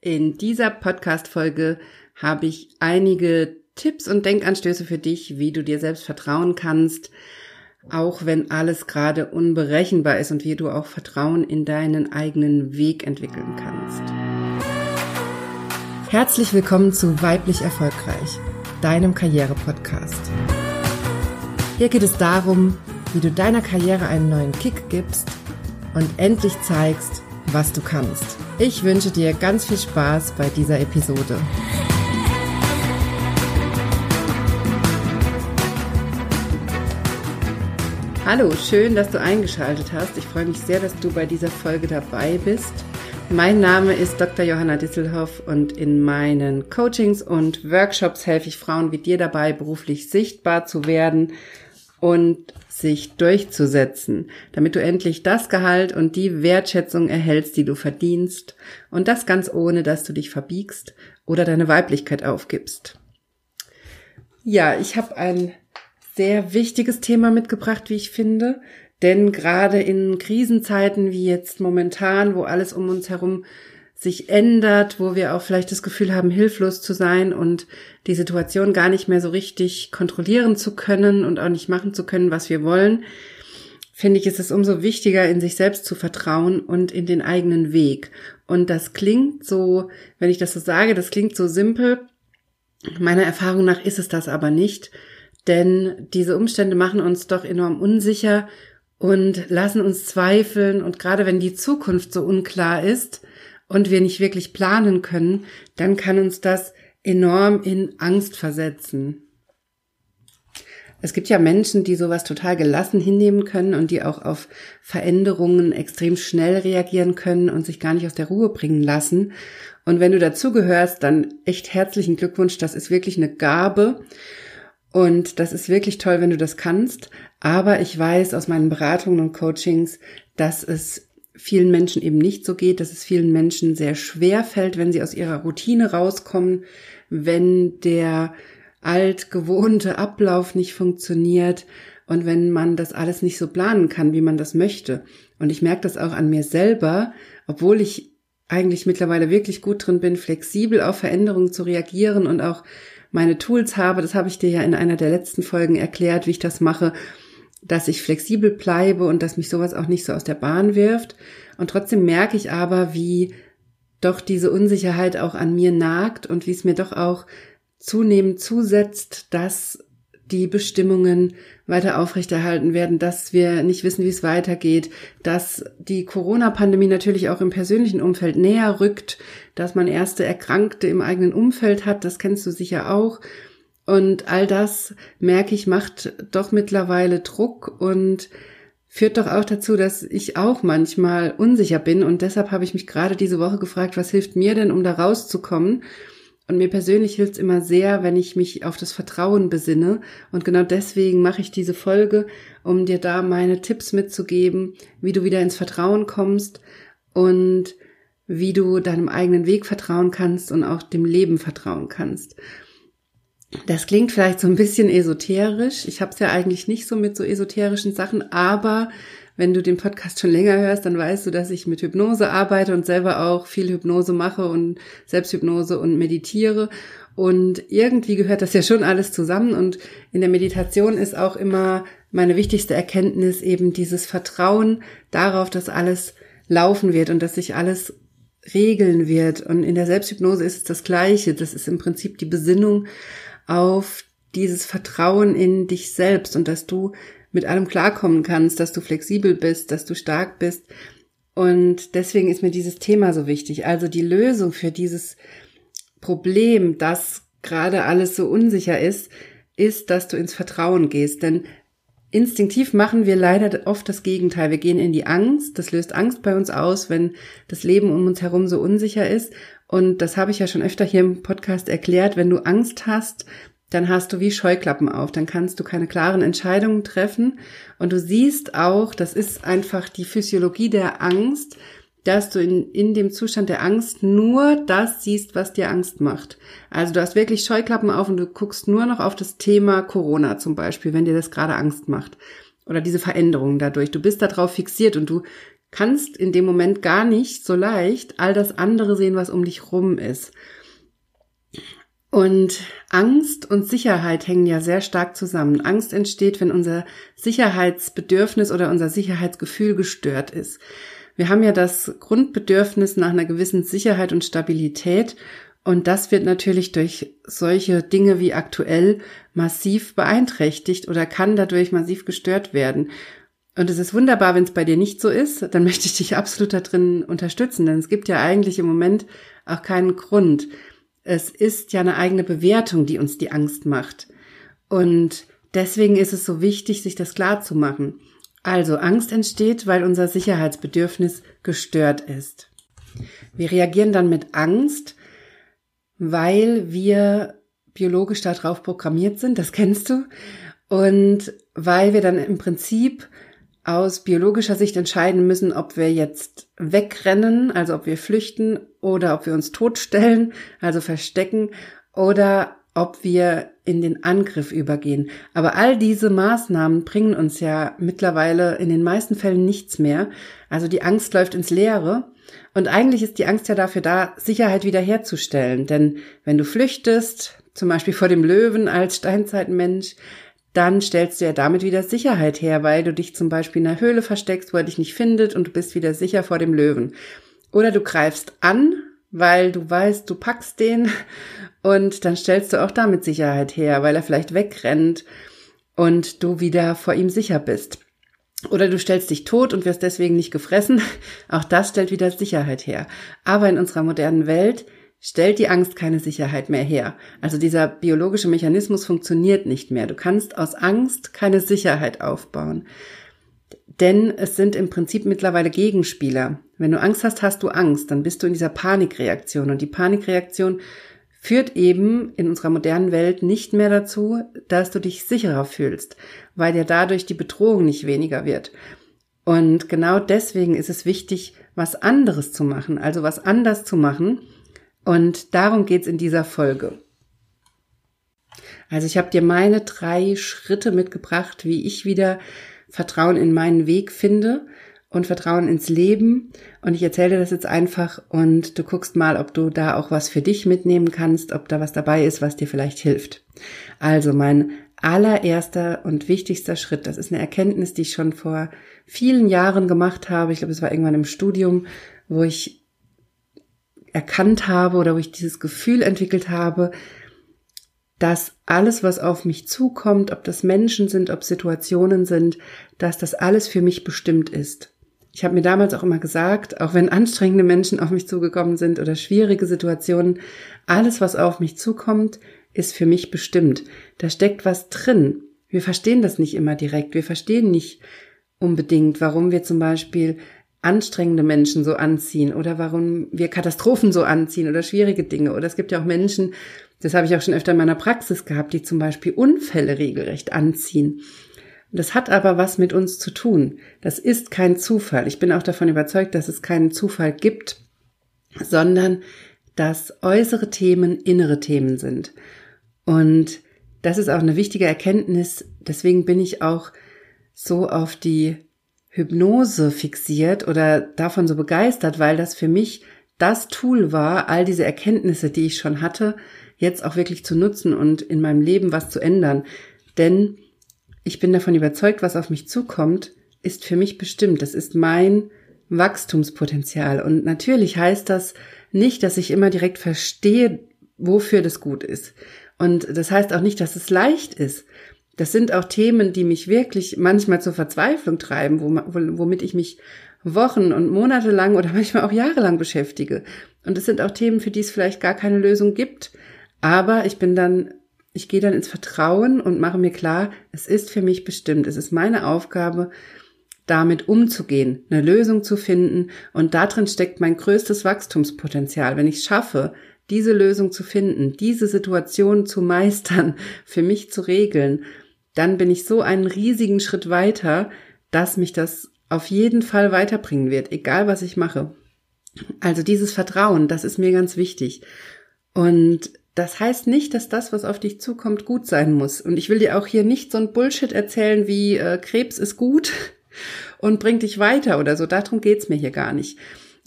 In dieser Podcast-Folge habe ich einige Tipps und Denkanstöße für dich, wie du dir selbst vertrauen kannst, auch wenn alles gerade unberechenbar ist und wie du auch Vertrauen in deinen eigenen Weg entwickeln kannst. Herzlich willkommen zu Weiblich Erfolgreich, deinem Karriere-Podcast. Hier geht es darum, wie du deiner Karriere einen neuen Kick gibst und endlich zeigst, was du kannst. Ich wünsche dir ganz viel Spaß bei dieser Episode. Hallo, schön, dass du eingeschaltet hast. Ich freue mich sehr, dass du bei dieser Folge dabei bist. Mein Name ist Dr. Johanna Disselhoff und in meinen Coachings und Workshops helfe ich Frauen wie dir dabei, beruflich sichtbar zu werden und sich durchzusetzen, damit du endlich das Gehalt und die Wertschätzung erhältst, die du verdienst, und das ganz ohne, dass du dich verbiegst oder deine Weiblichkeit aufgibst. Ja, ich habe ein sehr wichtiges Thema mitgebracht, wie ich finde, denn gerade in Krisenzeiten wie jetzt momentan, wo alles um uns herum sich ändert, wo wir auch vielleicht das Gefühl haben, hilflos zu sein und die Situation gar nicht mehr so richtig kontrollieren zu können und auch nicht machen zu können, was wir wollen, finde ich, ist es umso wichtiger, in sich selbst zu vertrauen und in den eigenen Weg. Und das klingt so, wenn ich das so sage, das klingt so simpel. Meiner Erfahrung nach ist es das aber nicht, denn diese Umstände machen uns doch enorm unsicher und lassen uns zweifeln. Und gerade wenn die Zukunft so unklar ist, und wir nicht wirklich planen können, dann kann uns das enorm in Angst versetzen. Es gibt ja Menschen, die sowas total gelassen hinnehmen können und die auch auf Veränderungen extrem schnell reagieren können und sich gar nicht aus der Ruhe bringen lassen. Und wenn du dazugehörst, dann echt herzlichen Glückwunsch. Das ist wirklich eine Gabe. Und das ist wirklich toll, wenn du das kannst. Aber ich weiß aus meinen Beratungen und Coachings, dass es vielen Menschen eben nicht so geht, dass es vielen Menschen sehr schwer fällt, wenn sie aus ihrer Routine rauskommen, wenn der altgewohnte Ablauf nicht funktioniert und wenn man das alles nicht so planen kann, wie man das möchte. Und ich merke das auch an mir selber, obwohl ich eigentlich mittlerweile wirklich gut drin bin, flexibel auf Veränderungen zu reagieren und auch meine Tools habe. Das habe ich dir ja in einer der letzten Folgen erklärt, wie ich das mache dass ich flexibel bleibe und dass mich sowas auch nicht so aus der Bahn wirft. Und trotzdem merke ich aber, wie doch diese Unsicherheit auch an mir nagt und wie es mir doch auch zunehmend zusetzt, dass die Bestimmungen weiter aufrechterhalten werden, dass wir nicht wissen, wie es weitergeht, dass die Corona-Pandemie natürlich auch im persönlichen Umfeld näher rückt, dass man erste Erkrankte im eigenen Umfeld hat, das kennst du sicher auch, und all das, merke ich, macht doch mittlerweile Druck und führt doch auch dazu, dass ich auch manchmal unsicher bin. Und deshalb habe ich mich gerade diese Woche gefragt, was hilft mir denn, um da rauszukommen? Und mir persönlich hilft es immer sehr, wenn ich mich auf das Vertrauen besinne. Und genau deswegen mache ich diese Folge, um dir da meine Tipps mitzugeben, wie du wieder ins Vertrauen kommst und wie du deinem eigenen Weg vertrauen kannst und auch dem Leben vertrauen kannst. Das klingt vielleicht so ein bisschen esoterisch. Ich habe es ja eigentlich nicht so mit so esoterischen Sachen, aber wenn du den Podcast schon länger hörst, dann weißt du, dass ich mit Hypnose arbeite und selber auch viel Hypnose mache und Selbsthypnose und meditiere. Und irgendwie gehört das ja schon alles zusammen. Und in der Meditation ist auch immer meine wichtigste Erkenntnis eben dieses Vertrauen darauf, dass alles laufen wird und dass sich alles regeln wird. Und in der Selbsthypnose ist es das Gleiche. Das ist im Prinzip die Besinnung auf dieses Vertrauen in dich selbst und dass du mit allem klarkommen kannst, dass du flexibel bist, dass du stark bist. Und deswegen ist mir dieses Thema so wichtig. Also die Lösung für dieses Problem, dass gerade alles so unsicher ist, ist, dass du ins Vertrauen gehst. Denn instinktiv machen wir leider oft das Gegenteil. Wir gehen in die Angst. Das löst Angst bei uns aus, wenn das Leben um uns herum so unsicher ist. Und das habe ich ja schon öfter hier im Podcast erklärt. Wenn du Angst hast, dann hast du wie Scheuklappen auf. Dann kannst du keine klaren Entscheidungen treffen. Und du siehst auch, das ist einfach die Physiologie der Angst, dass du in, in dem Zustand der Angst nur das siehst, was dir Angst macht. Also du hast wirklich Scheuklappen auf und du guckst nur noch auf das Thema Corona zum Beispiel, wenn dir das gerade Angst macht. Oder diese Veränderungen dadurch. Du bist darauf fixiert und du kannst in dem Moment gar nicht so leicht all das andere sehen, was um dich rum ist. Und Angst und Sicherheit hängen ja sehr stark zusammen. Angst entsteht, wenn unser Sicherheitsbedürfnis oder unser Sicherheitsgefühl gestört ist. Wir haben ja das Grundbedürfnis nach einer gewissen Sicherheit und Stabilität und das wird natürlich durch solche Dinge wie aktuell massiv beeinträchtigt oder kann dadurch massiv gestört werden. Und es ist wunderbar, wenn es bei dir nicht so ist, dann möchte ich dich absolut da drin unterstützen, denn es gibt ja eigentlich im Moment auch keinen Grund. Es ist ja eine eigene Bewertung, die uns die Angst macht. Und deswegen ist es so wichtig, sich das klar zu machen. Also Angst entsteht, weil unser Sicherheitsbedürfnis gestört ist. Wir reagieren dann mit Angst, weil wir biologisch darauf programmiert sind, das kennst du, und weil wir dann im Prinzip aus biologischer Sicht entscheiden müssen, ob wir jetzt wegrennen, also ob wir flüchten oder ob wir uns totstellen, also verstecken oder ob wir in den Angriff übergehen. Aber all diese Maßnahmen bringen uns ja mittlerweile in den meisten Fällen nichts mehr. Also die Angst läuft ins Leere. Und eigentlich ist die Angst ja dafür da, Sicherheit wiederherzustellen. Denn wenn du flüchtest, zum Beispiel vor dem Löwen als Steinzeitmensch, dann stellst du ja damit wieder Sicherheit her, weil du dich zum Beispiel in einer Höhle versteckst, wo er dich nicht findet und du bist wieder sicher vor dem Löwen. Oder du greifst an, weil du weißt, du packst den und dann stellst du auch damit Sicherheit her, weil er vielleicht wegrennt und du wieder vor ihm sicher bist. Oder du stellst dich tot und wirst deswegen nicht gefressen. Auch das stellt wieder Sicherheit her. Aber in unserer modernen Welt stellt die Angst keine Sicherheit mehr her. Also dieser biologische Mechanismus funktioniert nicht mehr. Du kannst aus Angst keine Sicherheit aufbauen. Denn es sind im Prinzip mittlerweile Gegenspieler. Wenn du Angst hast, hast du Angst, dann bist du in dieser Panikreaktion. Und die Panikreaktion führt eben in unserer modernen Welt nicht mehr dazu, dass du dich sicherer fühlst, weil dir dadurch die Bedrohung nicht weniger wird. Und genau deswegen ist es wichtig, was anderes zu machen, also was anders zu machen, und darum geht's in dieser Folge. Also ich habe dir meine drei Schritte mitgebracht, wie ich wieder Vertrauen in meinen Weg finde und Vertrauen ins Leben. Und ich erzähle dir das jetzt einfach und du guckst mal, ob du da auch was für dich mitnehmen kannst, ob da was dabei ist, was dir vielleicht hilft. Also mein allererster und wichtigster Schritt, das ist eine Erkenntnis, die ich schon vor vielen Jahren gemacht habe. Ich glaube, es war irgendwann im Studium, wo ich erkannt habe oder wo ich dieses Gefühl entwickelt habe, dass alles, was auf mich zukommt, ob das Menschen sind, ob Situationen sind, dass das alles für mich bestimmt ist. Ich habe mir damals auch immer gesagt, auch wenn anstrengende Menschen auf mich zugekommen sind oder schwierige Situationen, alles, was auf mich zukommt, ist für mich bestimmt. Da steckt was drin. Wir verstehen das nicht immer direkt. Wir verstehen nicht unbedingt, warum wir zum Beispiel anstrengende Menschen so anziehen oder warum wir Katastrophen so anziehen oder schwierige Dinge. Oder es gibt ja auch Menschen, das habe ich auch schon öfter in meiner Praxis gehabt, die zum Beispiel Unfälle regelrecht anziehen. Das hat aber was mit uns zu tun. Das ist kein Zufall. Ich bin auch davon überzeugt, dass es keinen Zufall gibt, sondern dass äußere Themen innere Themen sind. Und das ist auch eine wichtige Erkenntnis. Deswegen bin ich auch so auf die Hypnose fixiert oder davon so begeistert, weil das für mich das Tool war, all diese Erkenntnisse, die ich schon hatte, jetzt auch wirklich zu nutzen und in meinem Leben was zu ändern. Denn ich bin davon überzeugt, was auf mich zukommt, ist für mich bestimmt. Das ist mein Wachstumspotenzial. Und natürlich heißt das nicht, dass ich immer direkt verstehe, wofür das gut ist. Und das heißt auch nicht, dass es leicht ist. Das sind auch Themen, die mich wirklich manchmal zur Verzweiflung treiben, womit ich mich Wochen und Monate lang oder manchmal auch jahrelang beschäftige. Und es sind auch Themen, für die es vielleicht gar keine Lösung gibt. Aber ich bin dann, ich gehe dann ins Vertrauen und mache mir klar, es ist für mich bestimmt. Es ist meine Aufgabe, damit umzugehen, eine Lösung zu finden. Und darin steckt mein größtes Wachstumspotenzial. Wenn ich schaffe, diese Lösung zu finden, diese Situation zu meistern, für mich zu regeln, dann bin ich so einen riesigen Schritt weiter, dass mich das auf jeden Fall weiterbringen wird, egal was ich mache. Also dieses Vertrauen, das ist mir ganz wichtig. Und das heißt nicht, dass das, was auf dich zukommt, gut sein muss. Und ich will dir auch hier nicht so ein Bullshit erzählen wie äh, Krebs ist gut und bringt dich weiter oder so. Darum geht's mir hier gar nicht.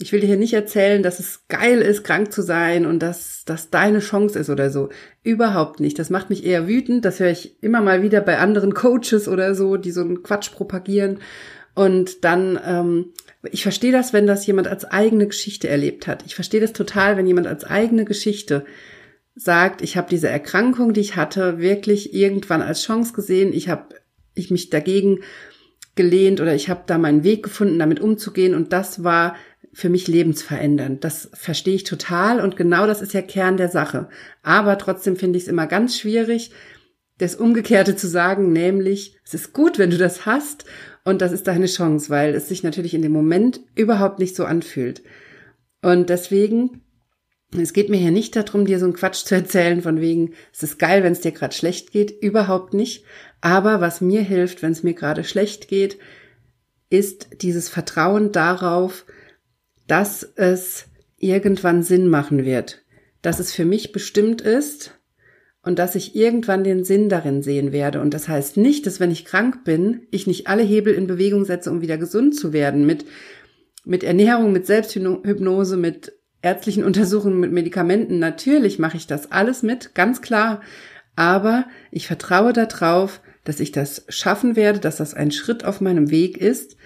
Ich will dir hier nicht erzählen, dass es geil ist, krank zu sein und dass das deine Chance ist oder so. Überhaupt nicht. Das macht mich eher wütend. Das höre ich immer mal wieder bei anderen Coaches oder so, die so einen Quatsch propagieren. Und dann, ähm, ich verstehe das, wenn das jemand als eigene Geschichte erlebt hat. Ich verstehe das total, wenn jemand als eigene Geschichte sagt, ich habe diese Erkrankung, die ich hatte, wirklich irgendwann als Chance gesehen. Ich habe ich mich dagegen gelehnt oder ich habe da meinen Weg gefunden, damit umzugehen und das war für mich lebensverändernd. Das verstehe ich total und genau das ist ja Kern der Sache. Aber trotzdem finde ich es immer ganz schwierig, das Umgekehrte zu sagen, nämlich es ist gut, wenn du das hast und das ist deine Chance, weil es sich natürlich in dem Moment überhaupt nicht so anfühlt. Und deswegen, es geht mir hier nicht darum, dir so einen Quatsch zu erzählen, von wegen, es ist geil, wenn es dir gerade schlecht geht, überhaupt nicht. Aber was mir hilft, wenn es mir gerade schlecht geht, ist dieses Vertrauen darauf, dass es irgendwann Sinn machen wird, dass es für mich bestimmt ist und dass ich irgendwann den Sinn darin sehen werde. Und das heißt nicht, dass wenn ich krank bin, ich nicht alle Hebel in Bewegung setze, um wieder gesund zu werden, mit, mit Ernährung, mit Selbsthypnose, mit ärztlichen Untersuchungen, mit Medikamenten. Natürlich mache ich das alles mit, ganz klar. Aber ich vertraue darauf, dass ich das schaffen werde, dass das ein Schritt auf meinem Weg ist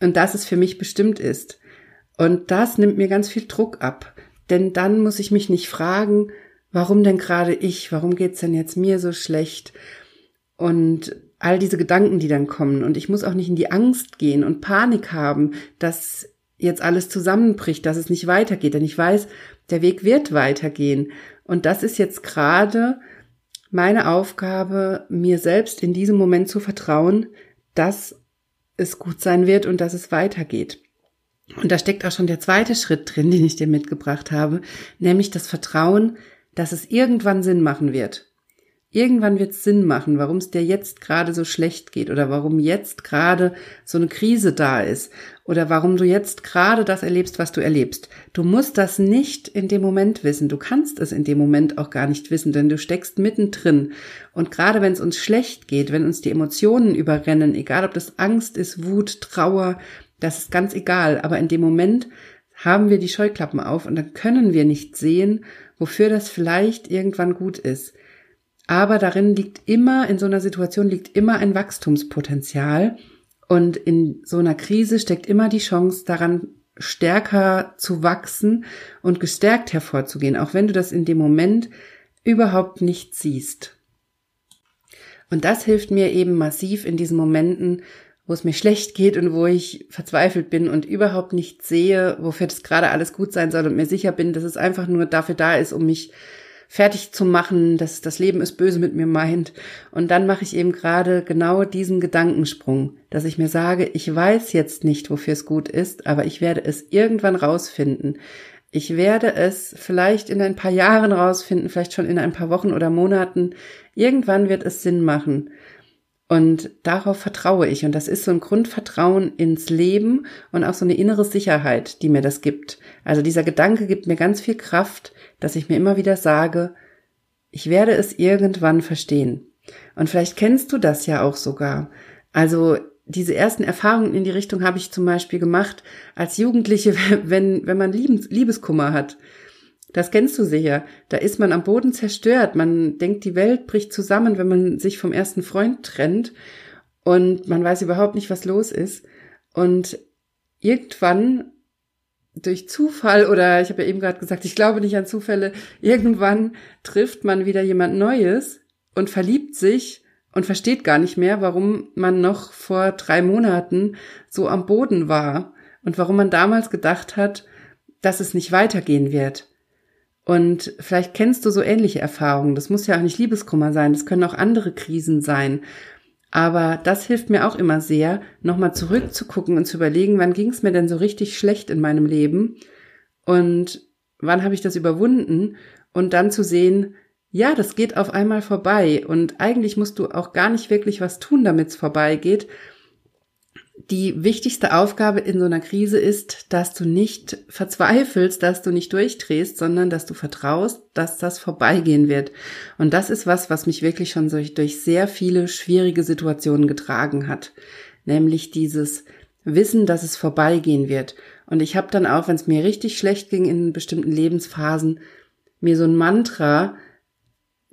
und dass es für mich bestimmt ist. Und das nimmt mir ganz viel Druck ab. Denn dann muss ich mich nicht fragen, warum denn gerade ich? Warum geht's denn jetzt mir so schlecht? Und all diese Gedanken, die dann kommen. Und ich muss auch nicht in die Angst gehen und Panik haben, dass jetzt alles zusammenbricht, dass es nicht weitergeht. Denn ich weiß, der Weg wird weitergehen. Und das ist jetzt gerade meine Aufgabe, mir selbst in diesem Moment zu vertrauen, dass es gut sein wird und dass es weitergeht. Und da steckt auch schon der zweite Schritt drin, den ich dir mitgebracht habe, nämlich das Vertrauen, dass es irgendwann Sinn machen wird. Irgendwann wird es Sinn machen, warum es dir jetzt gerade so schlecht geht oder warum jetzt gerade so eine Krise da ist oder warum du jetzt gerade das erlebst, was du erlebst. Du musst das nicht in dem Moment wissen. Du kannst es in dem Moment auch gar nicht wissen, denn du steckst mittendrin. Und gerade wenn es uns schlecht geht, wenn uns die Emotionen überrennen, egal ob das Angst ist, Wut, Trauer, das ist ganz egal. Aber in dem Moment haben wir die Scheuklappen auf und dann können wir nicht sehen, wofür das vielleicht irgendwann gut ist. Aber darin liegt immer, in so einer Situation liegt immer ein Wachstumspotenzial. Und in so einer Krise steckt immer die Chance daran, stärker zu wachsen und gestärkt hervorzugehen, auch wenn du das in dem Moment überhaupt nicht siehst. Und das hilft mir eben massiv in diesen Momenten, wo es mir schlecht geht und wo ich verzweifelt bin und überhaupt nicht sehe, wofür das gerade alles gut sein soll und mir sicher bin, dass es einfach nur dafür da ist, um mich fertig zu machen, dass das Leben ist böse mit mir meint. Und dann mache ich eben gerade genau diesen Gedankensprung, dass ich mir sage, ich weiß jetzt nicht, wofür es gut ist, aber ich werde es irgendwann rausfinden. Ich werde es vielleicht in ein paar Jahren rausfinden, vielleicht schon in ein paar Wochen oder Monaten. Irgendwann wird es Sinn machen. Und darauf vertraue ich. Und das ist so ein Grundvertrauen ins Leben und auch so eine innere Sicherheit, die mir das gibt. Also dieser Gedanke gibt mir ganz viel Kraft, dass ich mir immer wieder sage, ich werde es irgendwann verstehen. Und vielleicht kennst du das ja auch sogar. Also diese ersten Erfahrungen in die Richtung habe ich zum Beispiel gemacht als Jugendliche, wenn, wenn man Liebeskummer hat. Das kennst du sicher. Da ist man am Boden zerstört. Man denkt, die Welt bricht zusammen, wenn man sich vom ersten Freund trennt und man weiß überhaupt nicht, was los ist. Und irgendwann durch Zufall oder ich habe ja eben gerade gesagt, ich glaube nicht an Zufälle, irgendwann trifft man wieder jemand Neues und verliebt sich und versteht gar nicht mehr, warum man noch vor drei Monaten so am Boden war und warum man damals gedacht hat, dass es nicht weitergehen wird. Und vielleicht kennst du so ähnliche Erfahrungen. Das muss ja auch nicht Liebeskummer sein, das können auch andere Krisen sein. Aber das hilft mir auch immer sehr, nochmal zurückzugucken und zu überlegen, wann ging es mir denn so richtig schlecht in meinem Leben? Und wann habe ich das überwunden? Und dann zu sehen, ja, das geht auf einmal vorbei. Und eigentlich musst du auch gar nicht wirklich was tun, damit es vorbeigeht, die wichtigste Aufgabe in so einer Krise ist, dass du nicht verzweifelst, dass du nicht durchdrehst, sondern dass du vertraust, dass das vorbeigehen wird. Und das ist was, was mich wirklich schon durch, durch sehr viele schwierige Situationen getragen hat. Nämlich dieses wissen, dass es vorbeigehen wird. Und ich habe dann auch, wenn es mir richtig schlecht ging in bestimmten Lebensphasen, mir so ein Mantra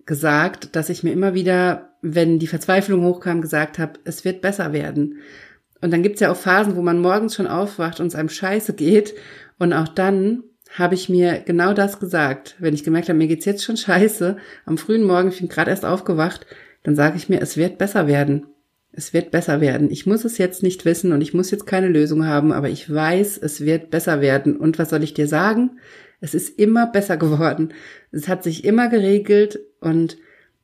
gesagt, dass ich mir immer wieder, wenn die Verzweiflung hochkam, gesagt habe, es wird besser werden. Und dann gibt's ja auch Phasen, wo man morgens schon aufwacht und es einem scheiße geht. Und auch dann habe ich mir genau das gesagt. Wenn ich gemerkt habe, mir geht's jetzt schon scheiße, am frühen Morgen, ich bin gerade erst aufgewacht, dann sage ich mir, es wird besser werden. Es wird besser werden. Ich muss es jetzt nicht wissen und ich muss jetzt keine Lösung haben, aber ich weiß, es wird besser werden. Und was soll ich dir sagen? Es ist immer besser geworden. Es hat sich immer geregelt und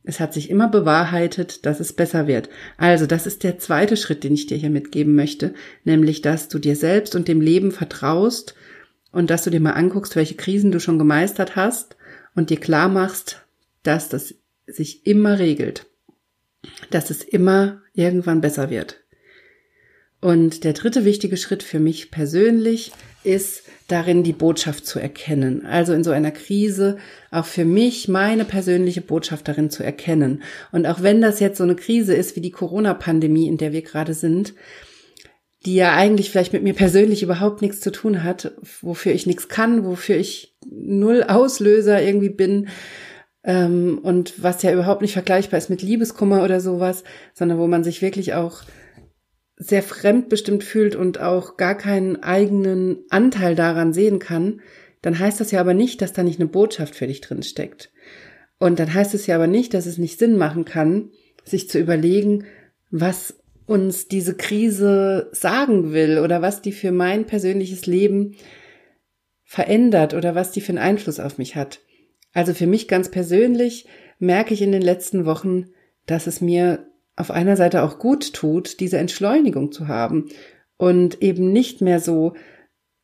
es hat sich immer bewahrheitet, dass es besser wird. Also, das ist der zweite Schritt, den ich dir hier mitgeben möchte, nämlich, dass du dir selbst und dem Leben vertraust und dass du dir mal anguckst, welche Krisen du schon gemeistert hast und dir klar machst, dass das sich immer regelt, dass es immer irgendwann besser wird. Und der dritte wichtige Schritt für mich persönlich ist darin, die Botschaft zu erkennen. Also in so einer Krise auch für mich meine persönliche Botschaft darin zu erkennen. Und auch wenn das jetzt so eine Krise ist wie die Corona-Pandemie, in der wir gerade sind, die ja eigentlich vielleicht mit mir persönlich überhaupt nichts zu tun hat, wofür ich nichts kann, wofür ich null Auslöser irgendwie bin ähm, und was ja überhaupt nicht vergleichbar ist mit Liebeskummer oder sowas, sondern wo man sich wirklich auch sehr fremdbestimmt fühlt und auch gar keinen eigenen Anteil daran sehen kann, dann heißt das ja aber nicht, dass da nicht eine Botschaft für dich drin steckt. Und dann heißt es ja aber nicht, dass es nicht Sinn machen kann, sich zu überlegen, was uns diese Krise sagen will oder was die für mein persönliches Leben verändert oder was die für einen Einfluss auf mich hat. Also für mich ganz persönlich merke ich in den letzten Wochen, dass es mir auf einer Seite auch gut tut, diese Entschleunigung zu haben und eben nicht mehr so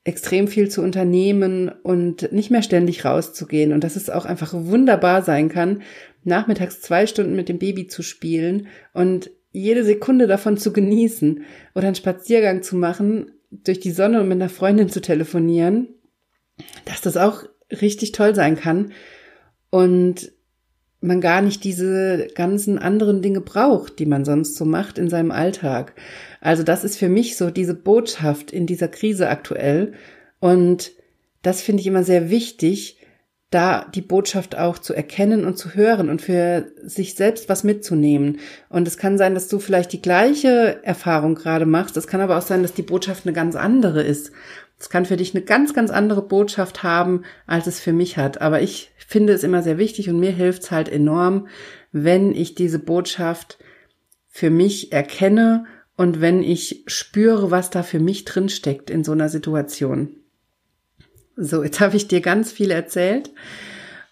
extrem viel zu unternehmen und nicht mehr ständig rauszugehen und dass es auch einfach wunderbar sein kann, nachmittags zwei Stunden mit dem Baby zu spielen und jede Sekunde davon zu genießen oder einen Spaziergang zu machen, durch die Sonne und mit einer Freundin zu telefonieren, dass das auch richtig toll sein kann. Und man gar nicht diese ganzen anderen Dinge braucht, die man sonst so macht in seinem Alltag. Also das ist für mich so diese Botschaft in dieser Krise aktuell. Und das finde ich immer sehr wichtig, da die Botschaft auch zu erkennen und zu hören und für sich selbst was mitzunehmen. Und es kann sein, dass du vielleicht die gleiche Erfahrung gerade machst. Es kann aber auch sein, dass die Botschaft eine ganz andere ist. Es kann für dich eine ganz, ganz andere Botschaft haben, als es für mich hat. Aber ich finde es immer sehr wichtig und mir hilft es halt enorm, wenn ich diese Botschaft für mich erkenne und wenn ich spüre, was da für mich drinsteckt in so einer Situation. So, jetzt habe ich dir ganz viel erzählt,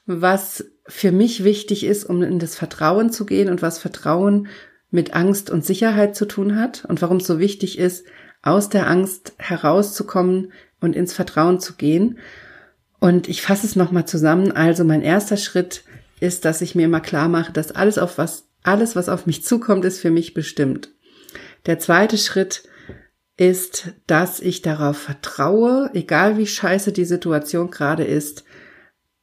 was für mich wichtig ist, um in das Vertrauen zu gehen und was Vertrauen mit Angst und Sicherheit zu tun hat und warum es so wichtig ist, aus der Angst herauszukommen und ins Vertrauen zu gehen. Und ich fasse es nochmal zusammen. Also mein erster Schritt ist, dass ich mir immer klar mache, dass alles auf was, alles, was auf mich zukommt, ist für mich bestimmt. Der zweite Schritt ist, dass ich darauf vertraue, egal wie scheiße die Situation gerade ist,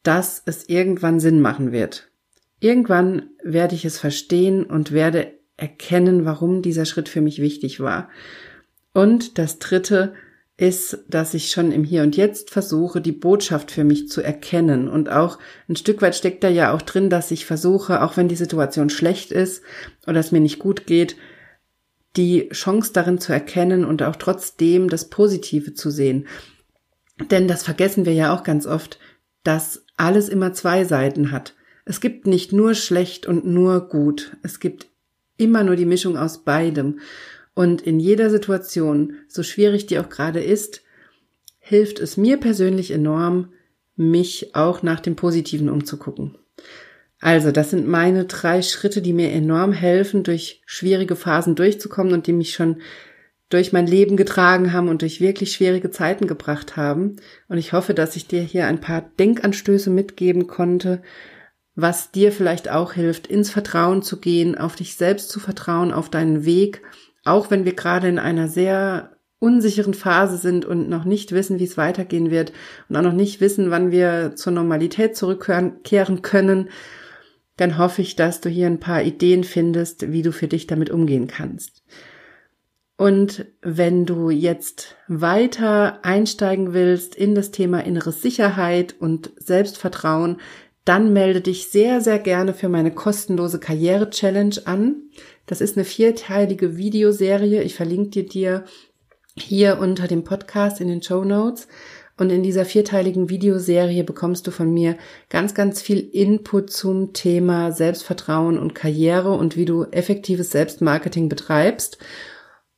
dass es irgendwann Sinn machen wird. Irgendwann werde ich es verstehen und werde erkennen, warum dieser Schritt für mich wichtig war. Und das dritte ist, dass ich schon im Hier und Jetzt versuche, die Botschaft für mich zu erkennen. Und auch ein Stück weit steckt da ja auch drin, dass ich versuche, auch wenn die Situation schlecht ist oder es mir nicht gut geht, die Chance darin zu erkennen und auch trotzdem das Positive zu sehen. Denn das vergessen wir ja auch ganz oft, dass alles immer zwei Seiten hat. Es gibt nicht nur schlecht und nur gut. Es gibt immer nur die Mischung aus beidem. Und in jeder Situation, so schwierig die auch gerade ist, hilft es mir persönlich enorm, mich auch nach dem Positiven umzugucken. Also, das sind meine drei Schritte, die mir enorm helfen, durch schwierige Phasen durchzukommen und die mich schon durch mein Leben getragen haben und durch wirklich schwierige Zeiten gebracht haben. Und ich hoffe, dass ich dir hier ein paar Denkanstöße mitgeben konnte, was dir vielleicht auch hilft, ins Vertrauen zu gehen, auf dich selbst zu vertrauen, auf deinen Weg auch wenn wir gerade in einer sehr unsicheren Phase sind und noch nicht wissen, wie es weitergehen wird und auch noch nicht wissen, wann wir zur Normalität zurückkehren können, dann hoffe ich, dass du hier ein paar Ideen findest, wie du für dich damit umgehen kannst. Und wenn du jetzt weiter einsteigen willst in das Thema innere Sicherheit und Selbstvertrauen, dann melde dich sehr, sehr gerne für meine kostenlose Karriere-Challenge an. Das ist eine vierteilige Videoserie. Ich verlinke dir dir hier unter dem Podcast in den Show Notes. Und in dieser vierteiligen Videoserie bekommst du von mir ganz, ganz viel Input zum Thema Selbstvertrauen und Karriere und wie du effektives Selbstmarketing betreibst.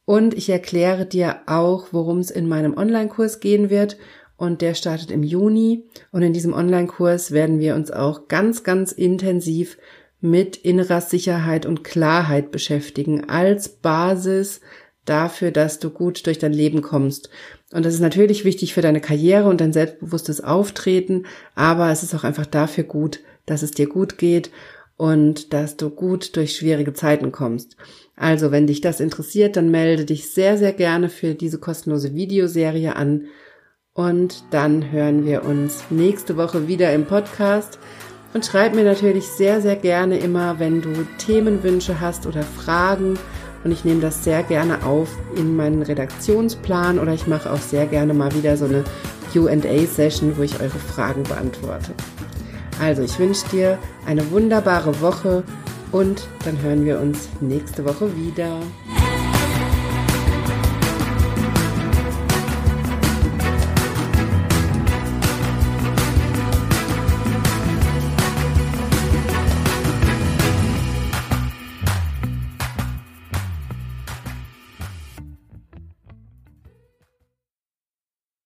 Und ich erkläre dir auch, worum es in meinem Online-Kurs gehen wird. Und der startet im Juni. Und in diesem Online-Kurs werden wir uns auch ganz, ganz intensiv mit innerer Sicherheit und Klarheit beschäftigen als Basis dafür, dass du gut durch dein Leben kommst. Und das ist natürlich wichtig für deine Karriere und dein selbstbewusstes Auftreten, aber es ist auch einfach dafür gut, dass es dir gut geht und dass du gut durch schwierige Zeiten kommst. Also, wenn dich das interessiert, dann melde dich sehr, sehr gerne für diese kostenlose Videoserie an. Und dann hören wir uns nächste Woche wieder im Podcast. Und schreib mir natürlich sehr, sehr gerne immer, wenn du Themenwünsche hast oder Fragen und ich nehme das sehr gerne auf in meinen Redaktionsplan oder ich mache auch sehr gerne mal wieder so eine QA-Session, wo ich eure Fragen beantworte. Also ich wünsche dir eine wunderbare Woche und dann hören wir uns nächste Woche wieder.